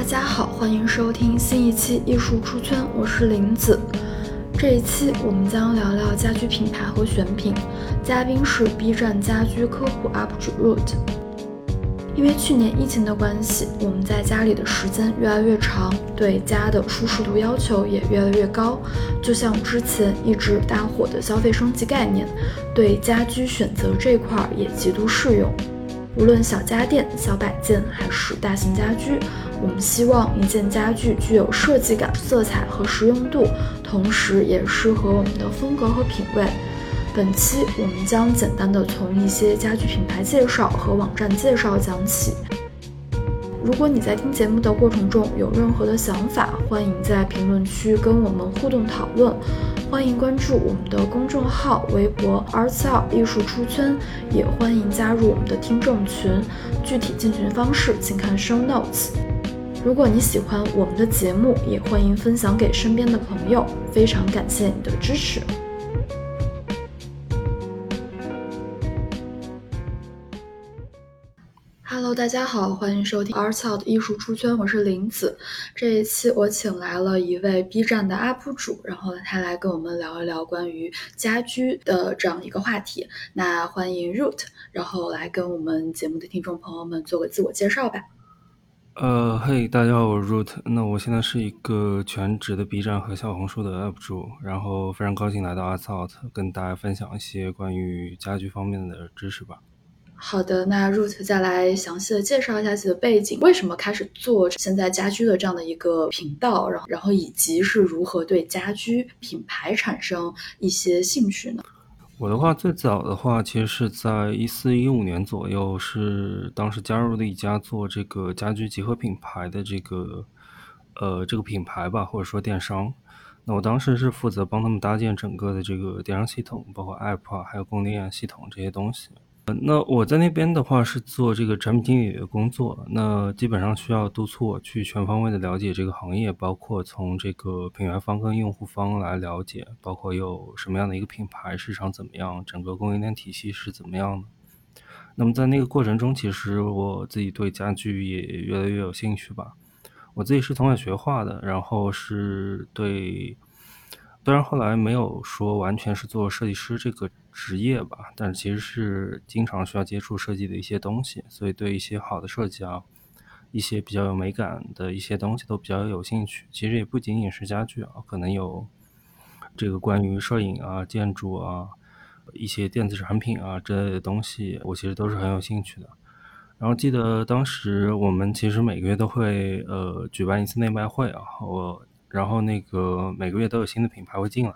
大家好，欢迎收听新一期艺术出圈，我是林子。这一期我们将聊聊家居品牌和选品，嘉宾是 B 站家居科普 UP 主 Root。因为去年疫情的关系，我们在家里的时间越来越长，对家的舒适度要求也越来越高。就像之前一直大火的消费升级概念，对家居选择这块也极度适用。无论小家电、小摆件还是大型家居，我们希望一件家具具有设计感、色彩和实用度，同时也适合我们的风格和品味。本期我们将简单的从一些家具品牌介绍和网站介绍讲起。如果你在听节目的过程中有任何的想法，欢迎在评论区跟我们互动讨论。欢迎关注我们的公众号、微博 “artstyle 艺术出圈”，也欢迎加入我们的听众群。具体进群方式请看 show notes。如果你喜欢我们的节目，也欢迎分享给身边的朋友。非常感谢你的支持。Hello，大家好，欢迎收听 Artstyle 艺术出圈，我是林子。这一期我请来了一位 B 站的 UP 主，然后他来跟我们聊一聊关于家居的这样一个话题。那欢迎 Root，然后来跟我们节目的听众朋友们做个自我介绍吧。呃，嘿，大家好，我是 Root。那我现在是一个全职的 B 站和小红书的 UP 主，然后非常高兴来到 Artstyle，跟大家分享一些关于家居方面的知识吧。好的，那 Root 再来详细的介绍一下自己的背景，为什么开始做现在家居的这样的一个频道，然后然后以及是如何对家居品牌产生一些兴趣呢？我的话，最早的话，其实是在一四一五年左右，是当时加入了一家做这个家居集合品牌的这个呃这个品牌吧，或者说电商。那我当时是负责帮他们搭建整个的这个电商系统，包括 App 啊，还有供应链系统这些东西。那我在那边的话是做这个产品经理的工作，那基本上需要督促我去全方位的了解这个行业，包括从这个品牌方跟用户方来了解，包括有什么样的一个品牌，市场怎么样，整个供应链体系是怎么样的。那么在那个过程中，其实我自己对家具也越来越有兴趣吧。我自己是从小学画的，然后是对。虽然后来没有说完全是做设计师这个职业吧，但是其实是经常需要接触设计的一些东西，所以对一些好的设计啊，一些比较有美感的一些东西都比较有兴趣。其实也不仅仅是家具啊，可能有这个关于摄影啊、建筑啊、一些电子产品啊之类的东西，我其实都是很有兴趣的。然后记得当时我们其实每个月都会呃举办一次内卖会啊，我。然后那个每个月都有新的品牌会进来，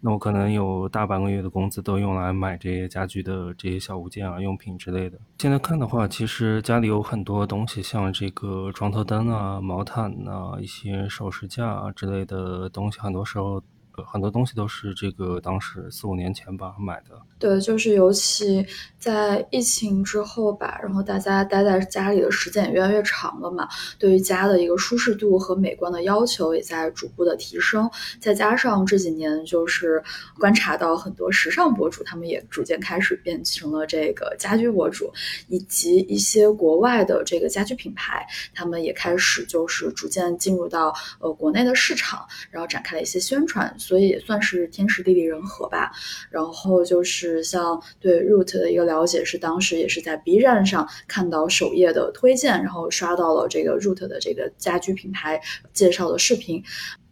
那我可能有大半个月的工资都用来买这些家居的这些小物件啊、用品之类的。现在看的话，其实家里有很多东西，像这个床头灯啊、毛毯啊、一些首饰架啊之类的东西，很多时候。很多东西都是这个当时四五年前吧买的。对，就是尤其在疫情之后吧，然后大家待在家里的时间也越来越长了嘛，对于家的一个舒适度和美观的要求也在逐步的提升。再加上这几年就是观察到很多时尚博主，他们也逐渐开始变成了这个家居博主，以及一些国外的这个家居品牌，他们也开始就是逐渐进入到呃国内的市场，然后展开了一些宣传。所以也算是天时地利人和吧。然后就是像对 Root 的一个了解，是当时也是在 B 站上看到首页的推荐，然后刷到了这个 Root 的这个家居品牌介绍的视频。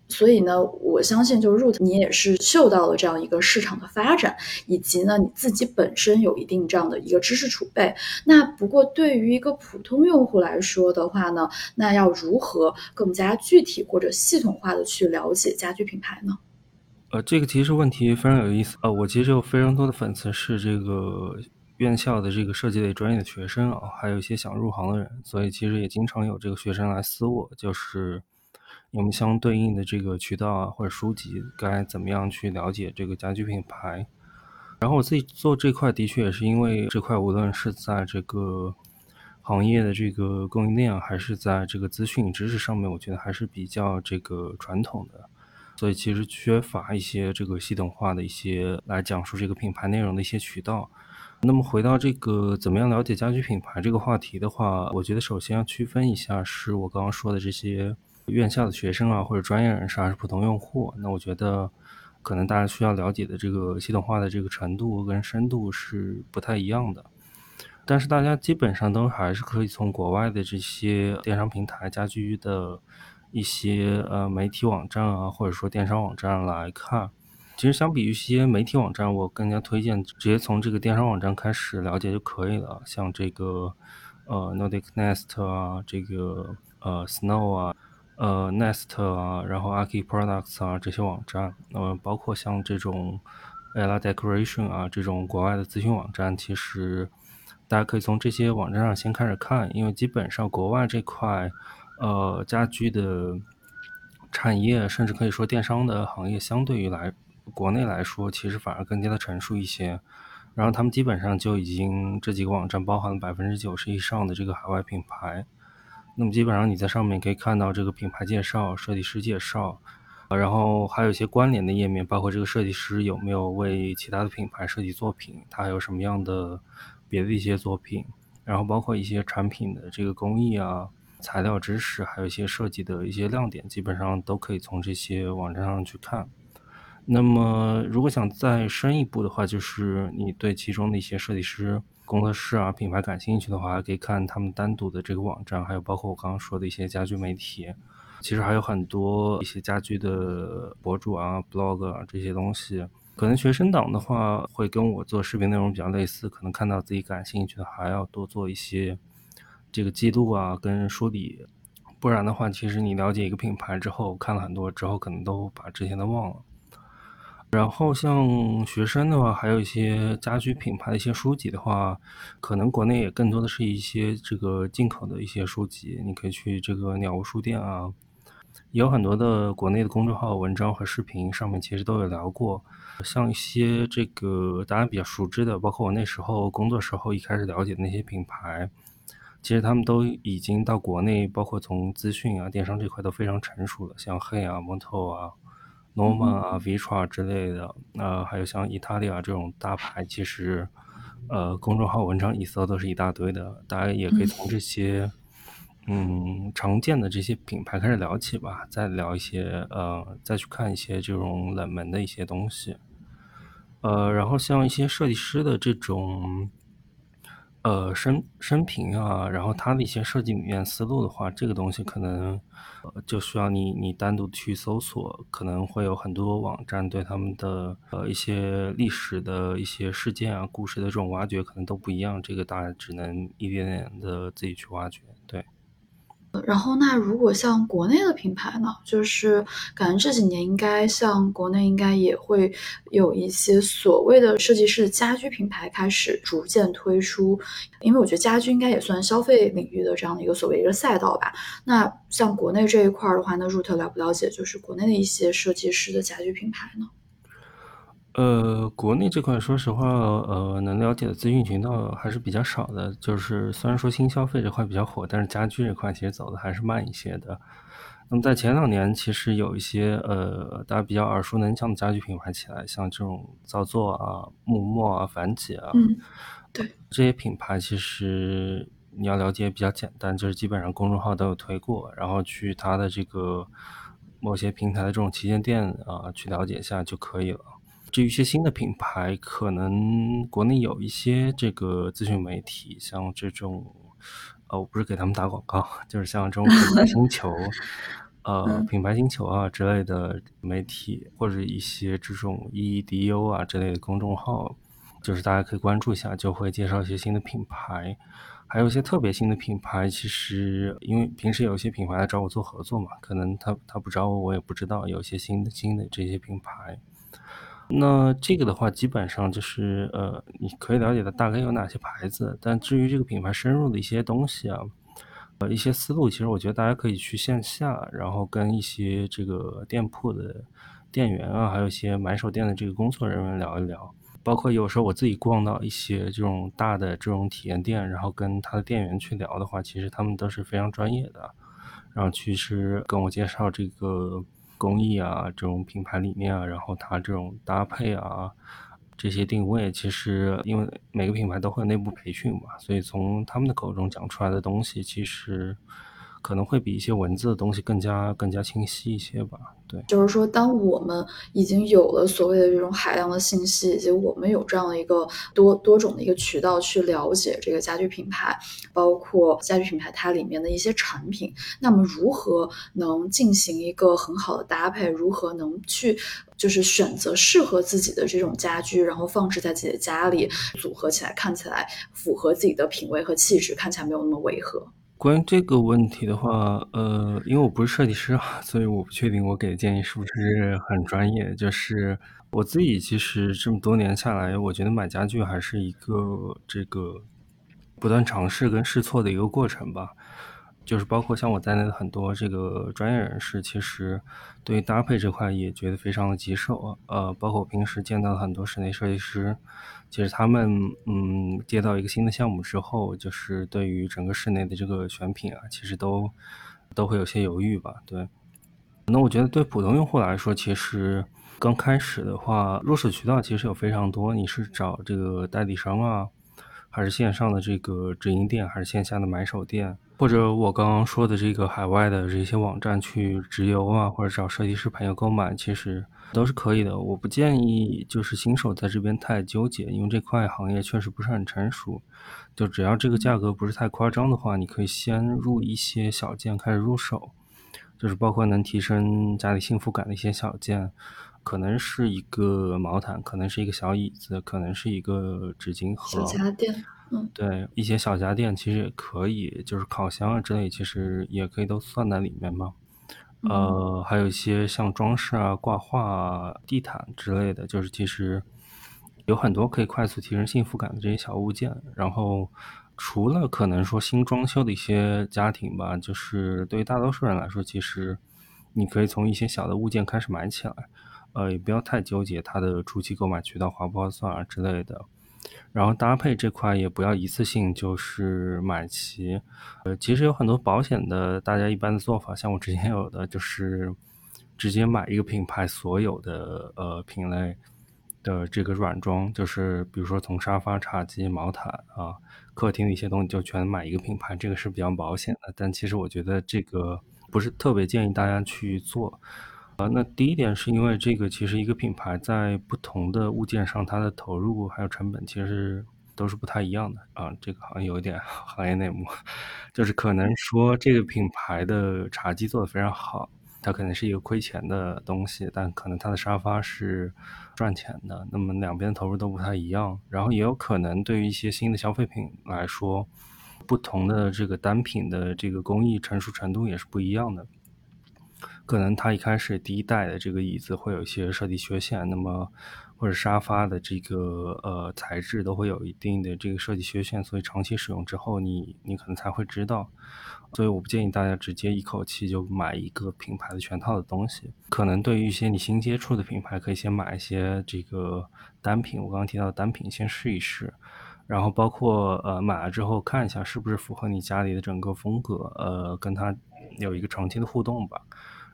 所以呢，我相信就是 Root 你也是嗅到了这样一个市场的发展，以及呢你自己本身有一定这样的一个知识储备。那不过对于一个普通用户来说的话呢，那要如何更加具体或者系统化的去了解家居品牌呢？呃，这个其实问题非常有意思。呃，我其实有非常多的粉丝是这个院校的这个设计类专业的学生啊，还有一些想入行的人，所以其实也经常有这个学生来私我，就是有没有相对应的这个渠道啊或者书籍，该怎么样去了解这个家居品牌。然后我自己做这块的确也是因为这块无论是在这个行业的这个供应链，还是在这个资讯知识上面，我觉得还是比较这个传统的。所以其实缺乏一些这个系统化的一些来讲述这个品牌内容的一些渠道，那么回到这个怎么样了解家居品牌这个话题的话，我觉得首先要区分一下，是我刚刚说的这些院校的学生啊，或者专业人士还是普通用户。那我觉得可能大家需要了解的这个系统化的这个程度跟深度是不太一样的。但是大家基本上都还是可以从国外的这些电商平台、家居的一些呃媒体网站啊，或者说电商网站来看。其实相比于一些媒体网站，我更加推荐直接从这个电商网站开始了解就可以了。像这个呃 Nordic Nest 啊，这个呃 Snow 啊，呃 Nest 啊，然后 Aki Products 啊这些网站，呃包括像这种 Ella Decoration 啊这种国外的咨询网站，其实大家可以从这些网站上先开始看，因为基本上国外这块呃家居的产业，甚至可以说电商的行业，相对于来。国内来说，其实反而更加的成熟一些，然后他们基本上就已经这几个网站包含了百分之九十以上的这个海外品牌，那么基本上你在上面可以看到这个品牌介绍、设计师介绍，然后还有一些关联的页面，包括这个设计师有没有为其他的品牌设计作品，他还有什么样的别的一些作品，然后包括一些产品的这个工艺啊、材料知识，还有一些设计的一些亮点，基本上都可以从这些网站上去看。那么，如果想再深一步的话，就是你对其中的一些设计师、工作室啊、品牌感兴趣的话，可以看他们单独的这个网站，还有包括我刚刚说的一些家居媒体。其实还有很多一些家居的博主啊、blog 啊这些东西。可能学生党的话，会跟我做视频内容比较类似，可能看到自己感兴趣的，还要多做一些这个记录啊跟梳理。不然的话，其实你了解一个品牌之后，看了很多之后，可能都把之前的忘了。然后像学生的话，还有一些家居品牌的一些书籍的话，可能国内也更多的是一些这个进口的一些书籍，你可以去这个鸟屋书店啊，有很多的国内的公众号文章和视频上面其实都有聊过。像一些这个大家比较熟知的，包括我那时候工作时候一开始了解的那些品牌，其实他们都已经到国内，包括从资讯啊、电商这块都非常成熟了，像 Hey 啊、Moto 啊。Norman 啊，Vitra 之类的，呃，还有像 Italia 这种大牌，其实，呃，公众号文章一搜都是一大堆的。大家也可以从这些，嗯，常见的这些品牌开始聊起吧，再聊一些，呃，再去看一些这种冷门的一些东西。呃，然后像一些设计师的这种。呃，生生平啊，然后他的一些设计理念思路的话，这个东西可能就需要你你单独去搜索，可能会有很多网站对他们的呃一些历史的一些事件啊、故事的这种挖掘可能都不一样，这个大家只能一点点的自己去挖掘，对。然后，那如果像国内的品牌呢，就是感觉这几年应该像国内应该也会有一些所谓的设计师的家居品牌开始逐渐推出，因为我觉得家居应该也算消费领域的这样的一个所谓一个赛道吧。那像国内这一块的话，那 Root 了不了解就是国内的一些设计师的家居品牌呢？呃，国内这块，说实话，呃，能了解的资讯渠道还是比较少的。就是虽然说新消费这块比较火，但是家居这块其实走的还是慢一些的。那么在前两年，其实有一些呃，大家比较耳熟能详的家居品牌起来，像这种造作啊、木墨啊、凡几啊，嗯，对，这些品牌其实你要了解比较简单，就是基本上公众号都有推过，然后去它的这个某些平台的这种旗舰店啊，去了解一下就可以了。至于一些新的品牌，可能国内有一些这个资讯媒体，像这种，呃，我不是给他们打广告，就是像这种品牌星球，呃，品牌星球啊之类的媒体，或者一些这种 EEDU 啊之类的公众号，就是大家可以关注一下，就会介绍一些新的品牌，还有一些特别新的品牌。其实因为平时有一些品牌来找我做合作嘛，可能他他不找我，我也不知道有些新的新的这些品牌。那这个的话，基本上就是呃，你可以了解的大概有哪些牌子，但至于这个品牌深入的一些东西啊，呃，一些思路，其实我觉得大家可以去线下，然后跟一些这个店铺的店员啊，还有一些买手店的这个工作人员聊一聊，包括有时候我自己逛到一些这种大的这种体验店，然后跟他的店员去聊的话，其实他们都是非常专业的，然后其实跟我介绍这个。工艺啊，这种品牌理念啊，然后它这种搭配啊，这些定位，其实因为每个品牌都会有内部培训嘛，所以从他们的口中讲出来的东西，其实。可能会比一些文字的东西更加更加清晰一些吧。对，就是说，当我们已经有了所谓的这种海量的信息，以及我们有这样的一个多多种的一个渠道去了解这个家居品牌，包括家居品牌它里面的一些产品，那么如何能进行一个很好的搭配？如何能去就是选择适合自己的这种家居，然后放置在自己的家里，组合起来看起来符合自己的品味和气质，看起来没有那么违和。关于这个问题的话，呃，因为我不是设计师啊，所以我不确定我给的建议是不是很专业。就是我自己其实这么多年下来，我觉得买家具还是一个这个不断尝试跟试错的一个过程吧。就是包括像我在内的很多这个专业人士，其实对于搭配这块也觉得非常的棘手。呃，包括我平时见到的很多室内设计师。其实他们嗯接到一个新的项目之后，就是对于整个室内的这个选品啊，其实都都会有些犹豫吧。对，那我觉得对普通用户来说，其实刚开始的话，入手渠道其实有非常多，你是找这个代理商啊。还是线上的这个直营店，还是线下的买手店，或者我刚刚说的这个海外的这些网站去直邮啊，或者找设计师朋友购买，其实都是可以的。我不建议就是新手在这边太纠结，因为这块行业确实不是很成熟。就只要这个价格不是太夸张的话，你可以先入一些小件开始入手，就是包括能提升家里幸福感的一些小件，可能是一个毛毯，可能是一个小椅子，可能是一个纸巾盒。小家电。嗯，对，一些小家电其实也可以，就是烤箱啊之类，其实也可以都算在里面嘛。呃，还有一些像装饰啊、挂画、啊、地毯之类的，就是其实有很多可以快速提升幸福感的这些小物件。然后，除了可能说新装修的一些家庭吧，就是对于大多数人来说，其实你可以从一些小的物件开始买起来，呃，也不要太纠结它的初期购买渠道划不划算啊之类的。然后搭配这块也不要一次性就是买齐，呃，其实有很多保险的，大家一般的做法，像我之前有的就是直接买一个品牌所有的呃品类的这个软装，就是比如说从沙发、茶几、毛毯啊，客厅的一些东西就全买一个品牌，这个是比较保险的。但其实我觉得这个不是特别建议大家去做。啊，那第一点是因为这个，其实一个品牌在不同的物件上，它的投入还有成本其实都是不太一样的啊。这个好像有一点 行业内幕，就是可能说这个品牌的茶几做的非常好，它可能是一个亏钱的东西，但可能它的沙发是赚钱的。那么两边投入都不太一样，然后也有可能对于一些新的消费品来说，不同的这个单品的这个工艺成熟程度也是不一样的。可能它一开始第一代的这个椅子会有一些设计缺陷，那么或者沙发的这个呃材质都会有一定的这个设计缺陷，所以长期使用之后，你你可能才会知道。所以我不建议大家直接一口气就买一个品牌的全套的东西。可能对于一些你新接触的品牌，可以先买一些这个单品，我刚刚提到的单品先试一试，然后包括呃买了之后看一下是不是符合你家里的整个风格，呃跟它有一个长期的互动吧。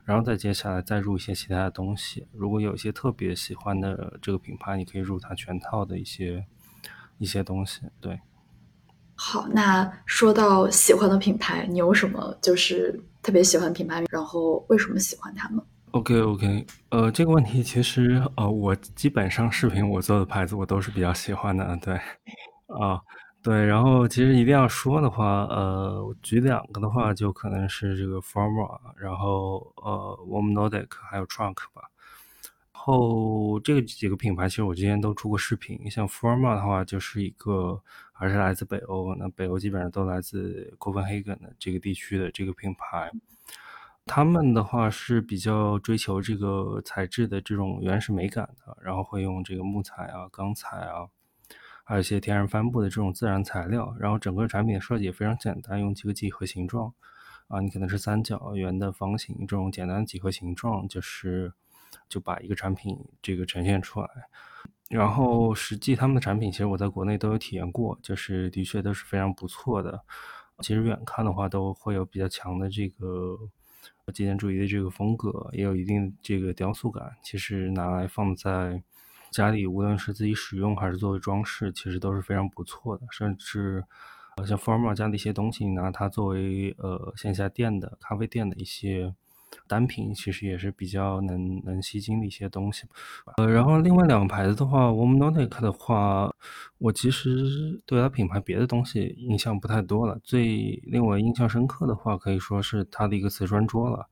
然后再接下来再入一些其他的东西。如果有一些特别喜欢的这个品牌，你可以入它全套的一些一些东西。对，好，那说到喜欢的品牌，你有什么就是特别喜欢品牌？然后为什么喜欢它们？OK OK，呃，这个问题其实呃，我基本上视频我做的牌子我都是比较喜欢的。对，啊。对，然后其实一定要说的话，呃，举两个的话，就可能是这个 Forma，然后呃，Warm Nordic，还有 Trunk 吧。后这几个品牌，其实我之前都出过视频。像 Forma 的话，就是一个还是来自北欧，那北欧基本上都来自 Copenhagen 的这个地区的这个品牌。他们的话是比较追求这个材质的这种原始美感的，然后会用这个木材啊、钢材啊。还有一些天然帆布的这种自然材料，然后整个产品的设计也非常简单，用几个几何形状，啊，你可能是三角、圆的、方形这种简单的几何形状，就是就把一个产品这个呈现出来。然后实际他们的产品其实我在国内都有体验过，就是的确都是非常不错的。其实远看的话都会有比较强的这个极简主义的这个风格，也有一定这个雕塑感。其实拿来放在家里无论是自己使用还是作为装饰，其实都是非常不错的。甚至，呃，像 Forma 家的一些东西，拿它作为呃线下店的咖啡店的一些。单品其实也是比较能能吸睛的一些东西，呃，然后另外两个牌子的话，Womanic 的话，我其实对它品牌别的东西印象不太多了。最令我印象深刻的话，可以说是它的一个瓷砖桌了。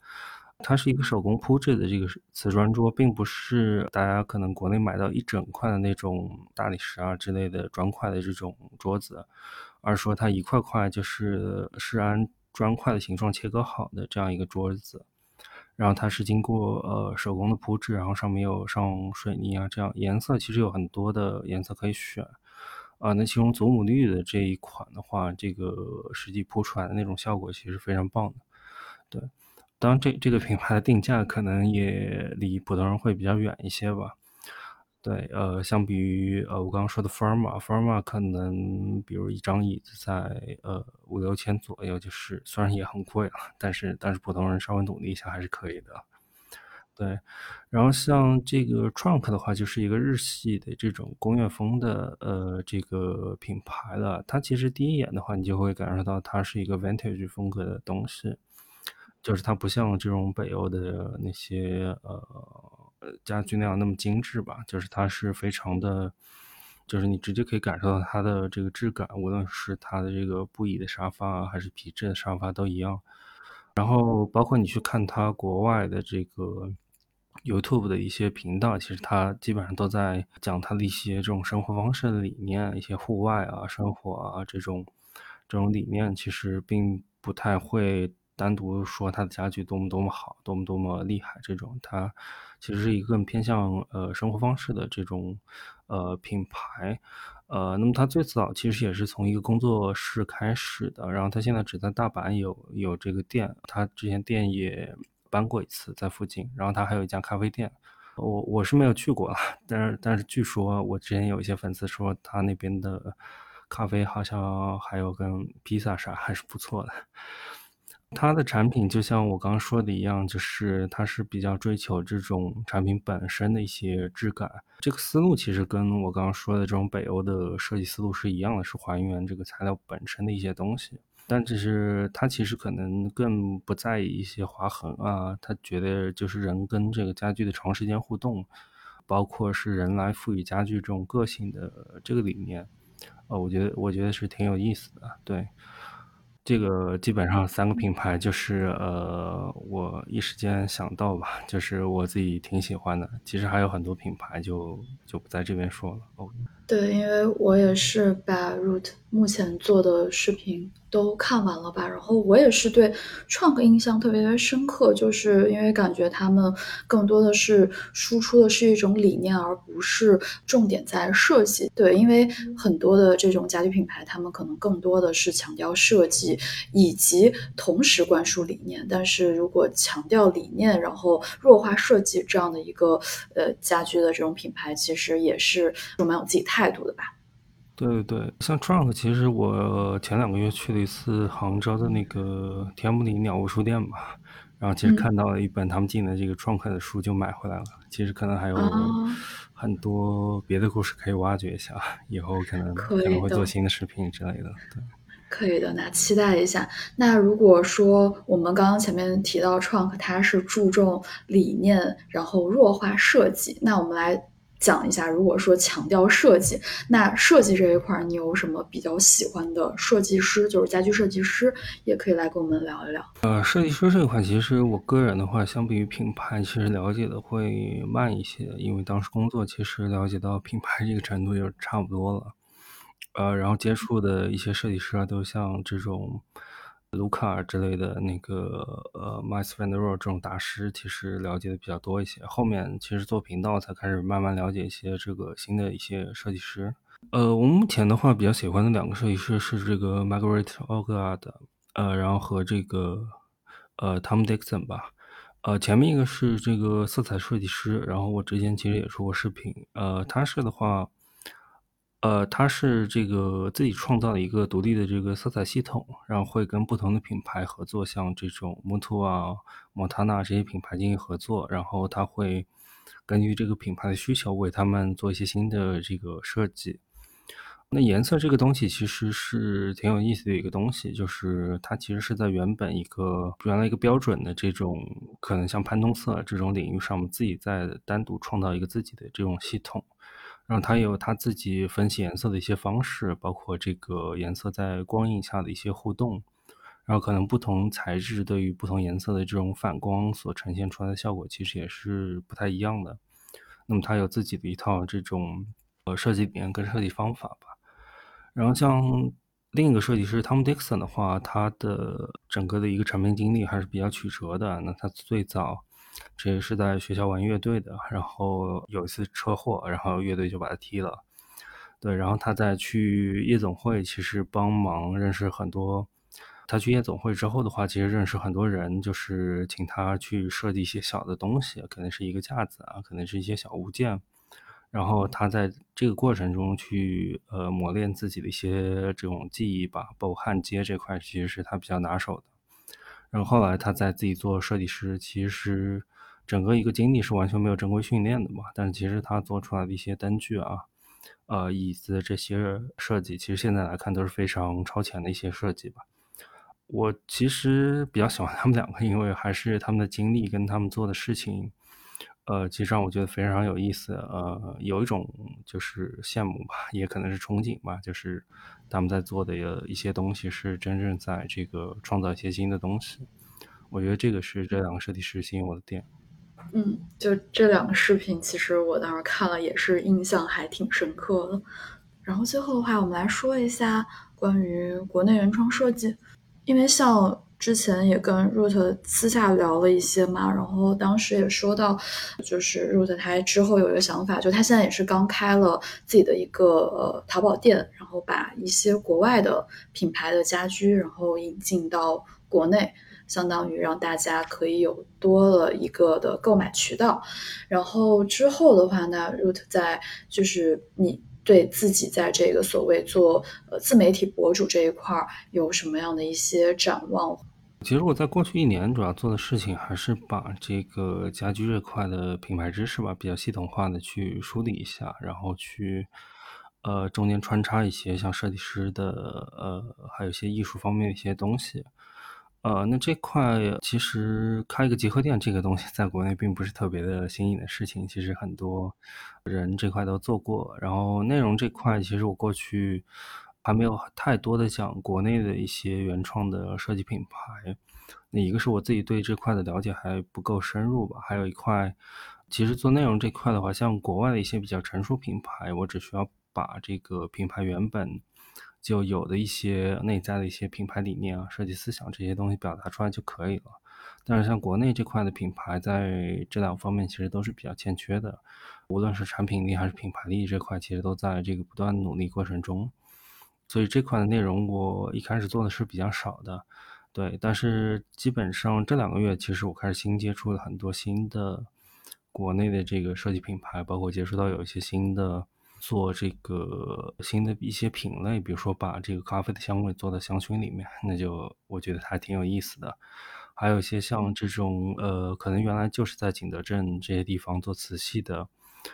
它是一个手工铺制的这个瓷砖桌，并不是大家可能国内买到一整块的那种大理石啊之类的砖块的这种桌子，而说它一块块就是是按砖块的形状切割好的这样一个桌子。然后它是经过呃手工的铺制，然后上面有上水泥啊，这样颜色其实有很多的颜色可以选啊。那其中祖母绿的这一款的话，这个实际铺出来的那种效果其实非常棒的。对，当然这这个品牌的定价可能也离普通人会比较远一些吧。对，呃，相比于呃我刚刚说的 Forma，Forma 可能比如一张椅子在呃五六千左右，就是虽然也很贵了，但是但是普通人稍微努力一下还是可以的。对，然后像这个 Trunk 的话，就是一个日系的这种工业风的呃这个品牌了。它其实第一眼的话，你就会感受到它是一个 Vintage 风格的东西，就是它不像这种北欧的那些呃。家具那样那么精致吧，就是它是非常的，就是你直接可以感受到它的这个质感，无论是它的这个布艺的沙发啊，还是皮质的沙发都一样。然后包括你去看它国外的这个 YouTube 的一些频道，其实它基本上都在讲它的一些这种生活方式的理念，一些户外啊、生活啊这种这种理念，其实并不太会。单独说他的家具多么多么好，多么多么厉害，这种它其实是一个更偏向呃生活方式的这种呃品牌，呃，那么他最早其实也是从一个工作室开始的，然后他现在只在大阪有有这个店，他之前店也搬过一次在附近，然后他还有一家咖啡店，我我是没有去过，但是但是据说我之前有一些粉丝说他那边的咖啡好像还有跟披萨啥还是不错的。它的产品就像我刚刚说的一样，就是它是比较追求这种产品本身的一些质感。这个思路其实跟我刚刚说的这种北欧的设计思路是一样的，是还原这个材料本身的一些东西。但只是它其实可能更不在意一些划痕啊，他觉得就是人跟这个家具的长时间互动，包括是人来赋予家具这种个性的这个理念，呃，我觉得我觉得是挺有意思的，对。这个基本上三个品牌就是呃，我一时间想到吧，就是我自己挺喜欢的。其实还有很多品牌，就就不在这边说了。哦，对，因为我也是把 Root 目前做的视频。都看完了吧？然后我也是对创客印象特别特别深刻，就是因为感觉他们更多的是输出的是一种理念，而不是重点在设计。对，因为很多的这种家居品牌，他们可能更多的是强调设计以及同时灌输理念。但是如果强调理念，然后弱化设计这样的一个呃家居的这种品牌，其实也是蛮有自己态度的吧。对对对，像 Trunk，其实我前两个月去了一次杭州的那个天目里鸟屋书店吧，然后其实看到了一本他们进的这个 Trunk 的书，就买回来了。其实可能还有很多别的故事可以挖掘一下，以后可能可能会做新的视频之类的。对，可以的，那期待一下。那如果说我们刚刚前面提到 Trunk，它是注重理念，然后弱化设计，那我们来。讲一下，如果说强调设计，那设计这一块，你有什么比较喜欢的设计师，就是家居设计师，也可以来跟我们聊一聊。呃，设计师这一块，其实我个人的话，相比于品牌，其实了解的会慢一些，因为当时工作其实了解到品牌这个程度就差不多了。呃，然后接触的一些设计师啊，都像这种。卢卡之类的那个呃 m y s v a n d e r o 这种大师，其实了解的比较多一些。后面其实做频道才开始慢慢了解一些这个新的一些设计师。呃，我目前的话比较喜欢的两个设计师是这个 Margaret Ogard，呃，然后和这个呃 Tom Dixon 吧。呃，前面一个是这个色彩设计师，然后我之前其实也出过视频。呃，他是的话。呃，他是这个自己创造了一个独立的这个色彩系统，然后会跟不同的品牌合作，像这种 m o t o 啊、莫塔纳这些品牌进行合作，然后他会根据这个品牌的需求为他们做一些新的这个设计。那颜色这个东西其实是挺有意思的一个东西，就是它其实是在原本一个原来一个标准的这种可能像潘通色这种领域上，我们自己在单独创造一个自己的这种系统，然后它有它自己分析颜色的一些方式，包括这个颜色在光影下的一些互动，然后可能不同材质对于不同颜色的这种反光所呈现出来的效果其实也是不太一样的。那么它有自己的一套这种呃设计理念跟设计方法吧。然后像另一个设计师 Tom Dixon 的话，他的整个的一个产品经历还是比较曲折的。那他最早这也是在学校玩乐队的，然后有一次车祸，然后乐队就把他踢了。对，然后他再去夜总会，其实帮忙认识很多。他去夜总会之后的话，其实认识很多人，就是请他去设计一些小的东西，可能是一个架子啊，可能是一些小物件。然后他在这个过程中去呃磨练自己的一些这种技艺吧，包括焊接这块其实是他比较拿手的。然后后来他在自己做设计师，其实整个一个经历是完全没有正规训练的嘛。但是其实他做出来的一些灯具啊、呃椅子这些设计，其实现在来看都是非常超前的一些设计吧。我其实比较喜欢他们两个，因为还是他们的经历跟他们做的事情。呃，其实让我觉得非常有意思，呃，有一种就是羡慕吧，也可能是憧憬吧，就是他们在做的一些东西是真正在这个创造一些新的东西。我觉得这个是这两个设计师吸引我的点。嗯，就这两个视频，其实我当时看了也是印象还挺深刻的。然后最后的话，我们来说一下关于国内原创设计，因为像。之前也跟 Root 私下聊了一些嘛，然后当时也说到，就是 Root 他之后有一个想法，就他现在也是刚开了自己的一个呃淘宝店，然后把一些国外的品牌的家居，然后引进到国内，相当于让大家可以有多了一个的购买渠道。然后之后的话，那 Root 在就是你。对自己在这个所谓做呃自媒体博主这一块儿有什么样的一些展望？其实我在过去一年主要做的事情还是把这个家居这块的品牌知识吧，比较系统化的去梳理一下，然后去呃中间穿插一些像设计师的呃还有一些艺术方面的一些东西。呃，那这块其实开一个集合店这个东西，在国内并不是特别的新颖的事情。其实很多人这块都做过。然后内容这块，其实我过去还没有太多的讲国内的一些原创的设计品牌。那一个是我自己对这块的了解还不够深入吧。还有一块，其实做内容这块的话，像国外的一些比较成熟品牌，我只需要把这个品牌原本。就有的一些内在的一些品牌理念啊、设计思想这些东西表达出来就可以了。但是像国内这块的品牌，在这两方面其实都是比较欠缺的，无论是产品力还是品牌力这块，其实都在这个不断努力过程中。所以这块的内容我一开始做的是比较少的，对。但是基本上这两个月，其实我开始新接触了很多新的国内的这个设计品牌，包括接触到有一些新的。做这个新的一些品类，比如说把这个咖啡的香味做到香薰里面，那就我觉得还挺有意思的。还有一些像这种呃，可能原来就是在景德镇这些地方做瓷器的，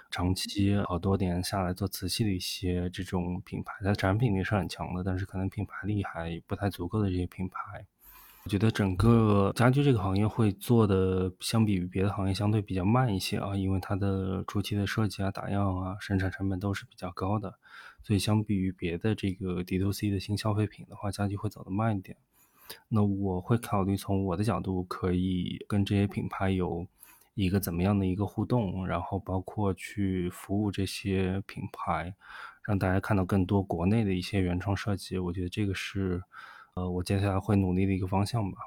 长期好多年下来做瓷器的一些这种品牌，它产品力是很强的，但是可能品牌力还不太足够的这些品牌。我觉得整个家居这个行业会做的，相比于别的行业相对比较慢一些啊，因为它的初期的设计啊、打样啊、生产成本都是比较高的，所以相比于别的这个 D to C 的新消费品的话，家居会走得慢一点。那我会考虑从我的角度，可以跟这些品牌有一个怎么样的一个互动，然后包括去服务这些品牌，让大家看到更多国内的一些原创设计。我觉得这个是。呃，我接下来会努力的一个方向吧。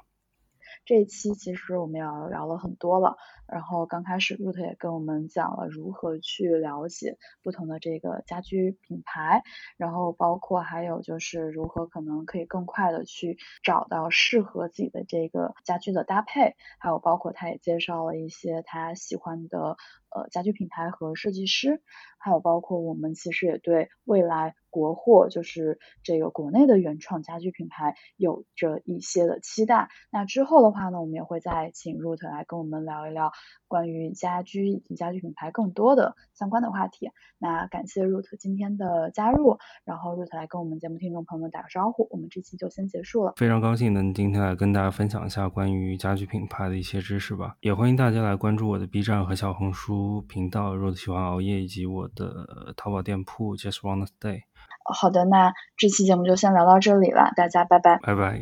这一期其实我们也聊了很多了，然后刚开始 Root 也跟我们讲了如何去了解不同的这个家居品牌，然后包括还有就是如何可能可以更快的去找到适合自己的这个家居的搭配，还有包括他也介绍了一些他喜欢的呃家居品牌和设计师，还有包括我们其实也对未来国货，就是这个国内的原创家居品牌有着一些的期待。那之后的话呢，我们也会再请 Root 来跟我们聊一聊关于家居以及家居品牌更多的相关的话题。那感谢 Root 今天的加入，然后 Root 来跟我们节目听众朋友们打个招呼，我们这期就先结束了。非常高兴能今天来跟大家分享一下关于家居品牌的一些知识吧，也欢迎大家来关注我的 B 站和小红书频道 Root 喜欢熬夜以及我的淘宝店铺 Just Wanna Stay。好的，那这期节目就先聊到这里了，大家拜拜，拜拜。